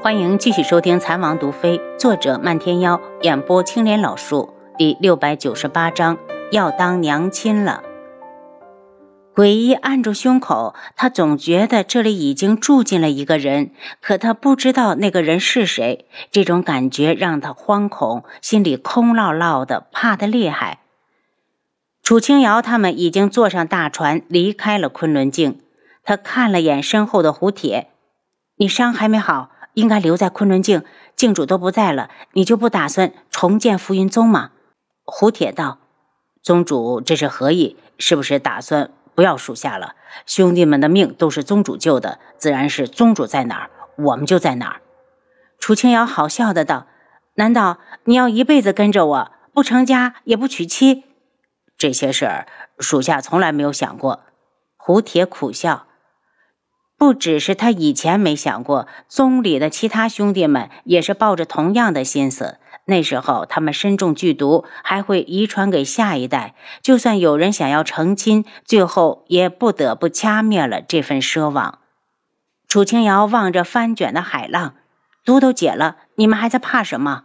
欢迎继续收听《残王毒妃》，作者漫天妖，演播青莲老树，第六百九十八章要当娘亲了。鬼医按住胸口，他总觉得这里已经住进了一个人，可他不知道那个人是谁。这种感觉让他惶恐，心里空落落的，怕得厉害。楚清瑶他们已经坐上大船，离开了昆仑镜。他看了眼身后的胡铁：“你伤还没好。”应该留在昆仑镜，镜主都不在了，你就不打算重建浮云宗吗？胡铁道：“宗主这是何意？是不是打算不要属下了？兄弟们的命都是宗主救的，自然是宗主在哪儿，我们就在哪儿。”楚清瑶好笑的道：“难道你要一辈子跟着我，不成家也不娶妻？这些事儿，属下从来没有想过。”胡铁苦笑。不只是他以前没想过，宗里的其他兄弟们也是抱着同样的心思。那时候他们身中剧毒，还会遗传给下一代。就算有人想要成亲，最后也不得不掐灭了这份奢望。楚清瑶望着翻卷的海浪，毒都解了，你们还在怕什么？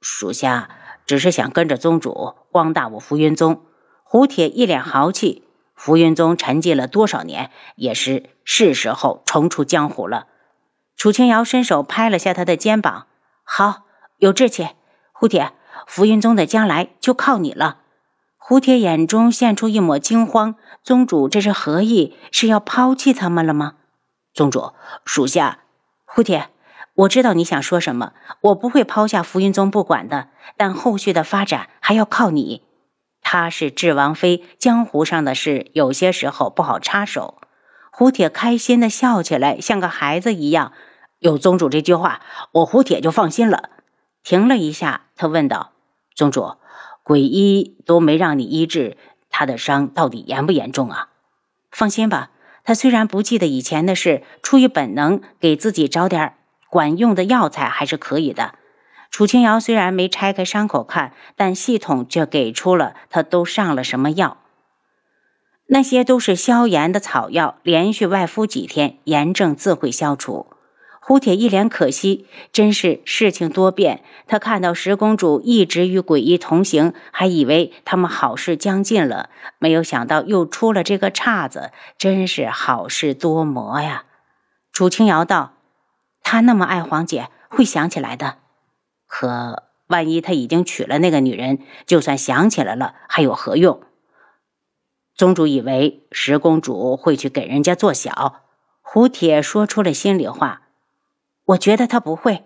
属下只是想跟着宗主光大我浮云宗。胡铁一脸豪气。浮云宗沉寂了多少年，也是是时候重出江湖了。楚清瑶伸手拍了下他的肩膀：“好，有志气。胡铁，浮云宗的将来就靠你了。”胡铁眼中现出一抹惊慌：“宗主这是何意？是要抛弃他们了吗？”宗主，属下……胡铁，我知道你想说什么，我不会抛下浮云宗不管的，但后续的发展还要靠你。她是智王妃，江湖上的事有些时候不好插手。胡铁开心的笑起来，像个孩子一样。有宗主这句话，我胡铁就放心了。停了一下，他问道：“宗主，鬼医都没让你医治他的伤，到底严不严重啊？”放心吧，他虽然不记得以前的事，出于本能，给自己找点管用的药材还是可以的。楚清瑶虽然没拆开伤口看，但系统却给出了他都上了什么药。那些都是消炎的草药，连续外敷几天，炎症自会消除。胡铁一脸可惜，真是事情多变。他看到十公主一直与鬼医同行，还以为他们好事将近了，没有想到又出了这个岔子，真是好事多磨呀。楚清瑶道：“他那么爱黄姐，会想起来的。”可万一他已经娶了那个女人，就算想起来了，还有何用？宗主以为十公主会去给人家做小。胡铁说出了心里话。我觉得他不会。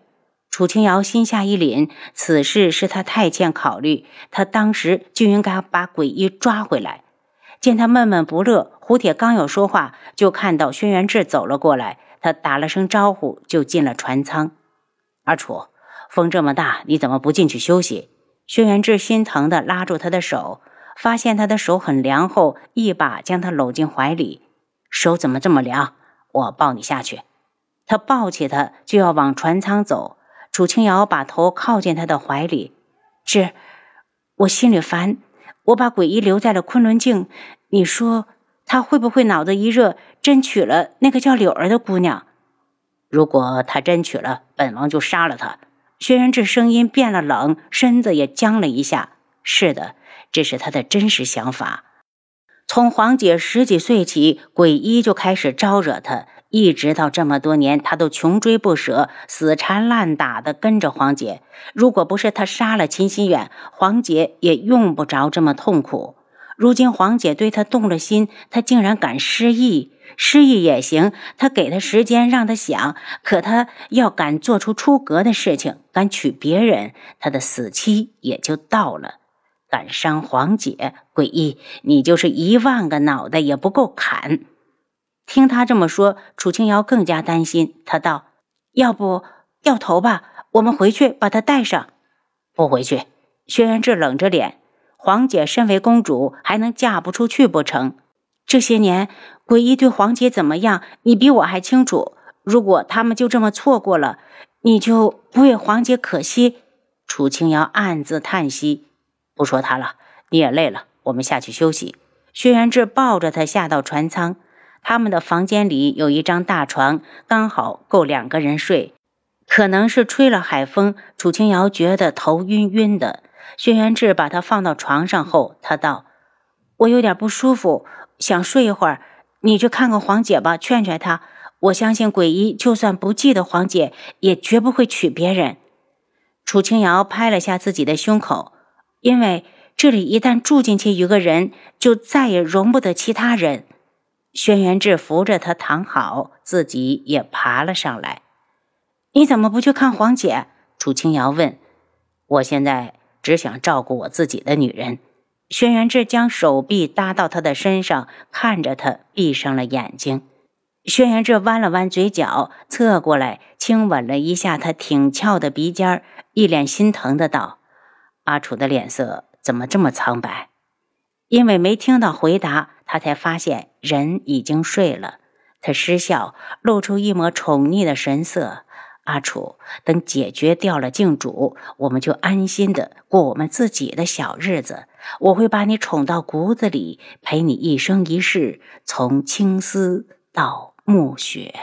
楚清瑶心下一凛，此事是他太欠考虑，他当时就应该把鬼医抓回来。见他闷闷不乐，胡铁刚要说话，就看到轩辕志走了过来，他打了声招呼，就进了船舱。阿楚。风这么大，你怎么不进去休息？轩辕志心疼的拉住他的手，发现他的手很凉后，一把将他搂进怀里。手怎么这么凉？我抱你下去。他抱起他就要往船舱走。楚清瑶把头靠进他的怀里。志，我心里烦。我把鬼医留在了昆仑镜，你说他会不会脑子一热，真娶了那个叫柳儿的姑娘？如果他真娶了，本王就杀了他。薛仁志声音变了冷，身子也僵了一下。是的，这是他的真实想法。从黄姐十几岁起，鬼医就开始招惹他，一直到这么多年，他都穷追不舍，死缠烂打的跟着黄姐。如果不是他杀了秦心远，黄姐也用不着这么痛苦。如今黄姐对他动了心，他竟然敢失忆。失忆也行，他给他时间让他想，可他要敢做出出格的事情，敢娶别人，他的死期也就到了。敢伤黄姐，诡异，你就是一万个脑袋也不够砍。听他这么说，楚清瑶更加担心。他道：“要不掉头吧，我们回去把他带上。”不回去。轩辕志冷着脸：“黄姐身为公主，还能嫁不出去不成？”这些年，鬼医对黄姐怎么样？你比我还清楚。如果他们就这么错过了，你就不为黄姐可惜？楚清瑶暗自叹息。不说他了，你也累了，我们下去休息。轩辕志抱着他下到船舱，他们的房间里有一张大床，刚好够两个人睡。可能是吹了海风，楚清瑶觉得头晕晕的。轩辕志把她放到床上后，他道：“我有点不舒服，想睡一会儿。你去看看黄姐吧，劝劝她。我相信鬼医就算不记得黄姐，也绝不会娶别人。”楚清瑶拍了下自己的胸口，因为这里一旦住进去一个人，就再也容不得其他人。轩辕志扶着她躺好，自己也爬了上来。你怎么不去看黄姐？楚清瑶问。我现在只想照顾我自己的女人。轩辕志将手臂搭到她的身上，看着她，闭上了眼睛。轩辕志弯了弯嘴角，侧过来亲吻了一下她挺翘的鼻尖，一脸心疼的道：“阿楚的脸色怎么这么苍白？”因为没听到回答，他才发现人已经睡了。他失笑，露出一抹宠溺的神色。阿楚，等解决掉了镜主，我们就安心的过我们自己的小日子。我会把你宠到骨子里，陪你一生一世，从青丝到暮雪。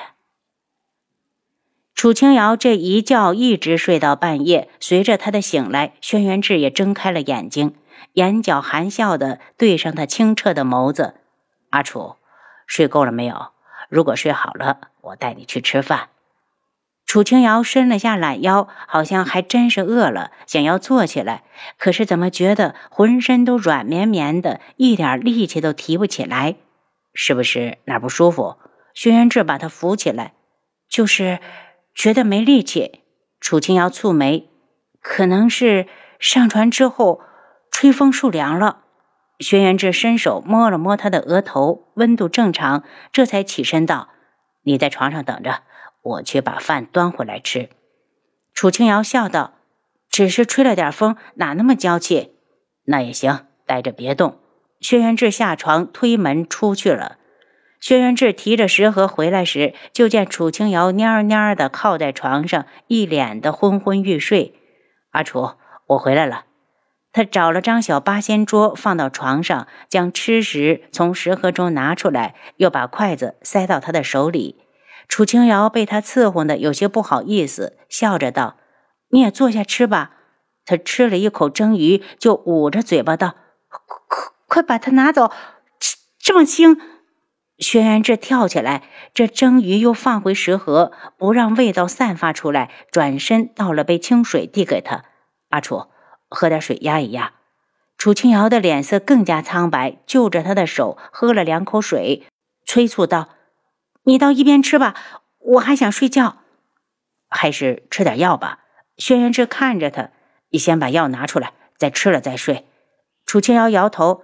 楚清瑶这一觉一直睡到半夜，随着他的醒来，轩辕志也睁开了眼睛，眼角含笑的对上他清澈的眸子。阿楚，睡够了没有？如果睡好了，我带你去吃饭。楚清瑶伸了下懒腰，好像还真是饿了，想要坐起来，可是怎么觉得浑身都软绵绵的，一点力气都提不起来？是不是哪不舒服？轩辕志把她扶起来，就是觉得没力气。楚清瑶蹙眉，可能是上船之后吹风受凉了。轩辕志伸手摸了摸她的额头，温度正常，这才起身道：“你在床上等着。”我去把饭端回来吃。楚清瑶笑道：“只是吹了点风，哪那么娇气？那也行，待着别动。”轩辕志下床推门出去了。轩辕志提着食盒回来时，就见楚清瑶蔫蔫的靠在床上，一脸的昏昏欲睡。阿楚，我回来了。他找了张小八仙桌放到床上，将吃食从食盒中拿出来，又把筷子塞到他的手里。楚清瑶被他伺候的有些不好意思，笑着道：“你也坐下吃吧。”他吃了一口蒸鱼，就捂着嘴巴道：“快快快把它拿走，这这么腥！”轩辕志跳起来，这蒸鱼又放回食盒，不让味道散发出来，转身倒了杯清水递给他：“阿楚，喝点水压一压。”楚清瑶的脸色更加苍白，就着他的手喝了两口水，催促道。你到一边吃吧，我还想睡觉，还是吃点药吧。轩辕志看着他，你先把药拿出来，再吃了再睡。楚清瑶摇头，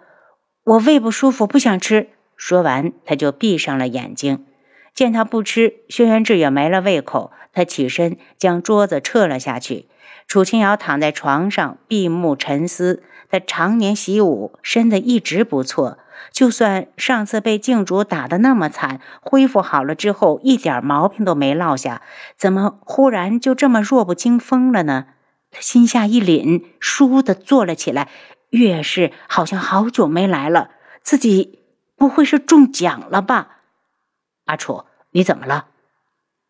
我胃不舒服，不想吃。说完，他就闭上了眼睛。见他不吃，轩辕志也没了胃口，他起身将桌子撤了下去。楚清瑶躺在床上闭目沉思，他常年习武，身子一直不错。就算上次被镜主打得那么惨，恢复好了之后一点毛病都没落下，怎么忽然就这么弱不禁风了呢？他心下一凛，倏地坐了起来。月氏好像好久没来了，自己不会是中奖了吧？阿楚，你怎么了？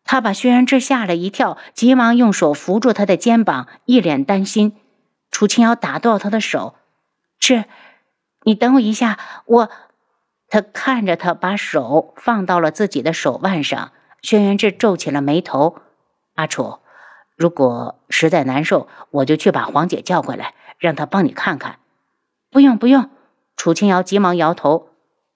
他把轩辕志吓了一跳，急忙用手扶住他的肩膀，一脸担心。楚清瑶打断他的手，这。你等我一下，我。他看着他，把手放到了自己的手腕上。轩辕志皱起了眉头。阿楚，如果实在难受，我就去把黄姐叫过来，让她帮你看看。不用不用，楚清瑶急忙摇头。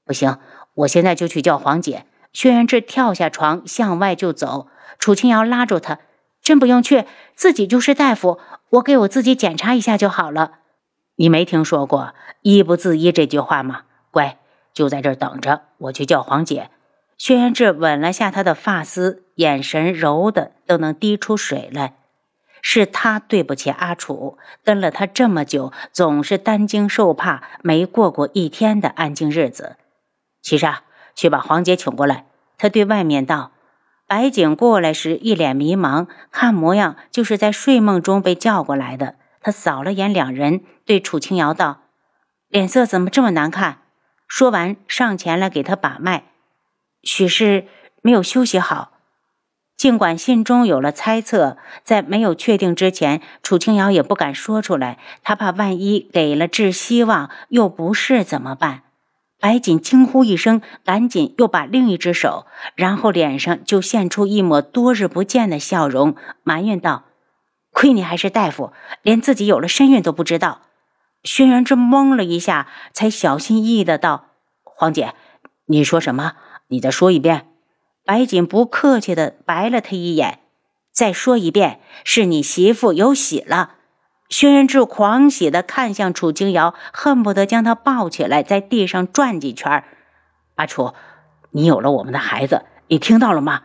不行，我现在就去叫黄姐。轩辕志跳下床，向外就走。楚清瑶拉住他：“真不用去，自己就是大夫，我给我自己检查一下就好了。”你没听说过“医不自医”这句话吗？乖，就在这儿等着，我去叫黄姐。轩辕志吻了下她的发丝，眼神柔的都能滴出水来。是他对不起阿楚，跟了他这么久，总是担惊受怕，没过过一天的安静日子。其实啊，去把黄姐请过来。他对外面道。白景过来时一脸迷茫，看模样就是在睡梦中被叫过来的。他扫了眼两人，对楚清瑶道：“脸色怎么这么难看？”说完，上前来给他把脉，许是没有休息好。尽管心中有了猜测，在没有确定之前，楚清瑶也不敢说出来，他怕万一给了致希望，又不是怎么办？白锦惊呼一声，赶紧又把另一只手，然后脸上就现出一抹多日不见的笑容，埋怨道：“亏你还是大夫，连自己有了身孕都不知道。”轩辕志懵了一下，才小心翼翼的道：“黄姐，你说什么？你再说一遍。”白锦不客气的白了他一眼，再说一遍，是你媳妇有喜了。轩辕志狂喜的看向楚清瑶，恨不得将她抱起来，在地上转几圈。阿楚，你有了我们的孩子，你听到了吗？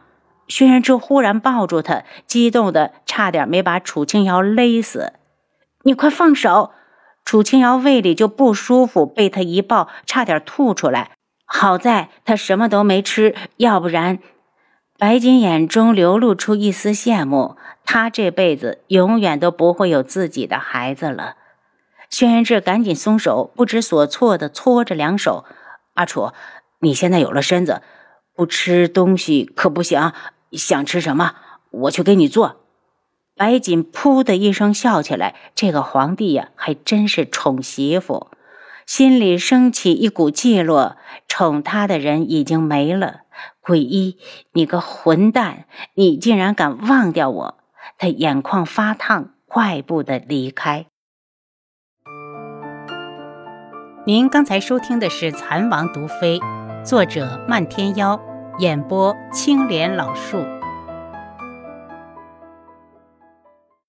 轩辕志忽然抱住他，激动的差点没把楚清瑶勒死。你快放手！楚清瑶胃里就不舒服，被他一抱，差点吐出来。好在他什么都没吃，要不然，白锦眼中流露出一丝羡慕。他这辈子永远都不会有自己的孩子了。轩辕志赶紧松手，不知所措地搓着两手。阿楚，你现在有了身子，不吃东西可不行。想吃什么，我去给你做。白锦噗的一声笑起来，这个皇帝呀，还真是宠媳妇。心里升起一股寂寞，宠他的人已经没了。鬼医，你个混蛋，你竟然敢忘掉我！他眼眶发烫，快步的离开。您刚才收听的是《蚕王毒妃》，作者漫天妖，演播青莲老树。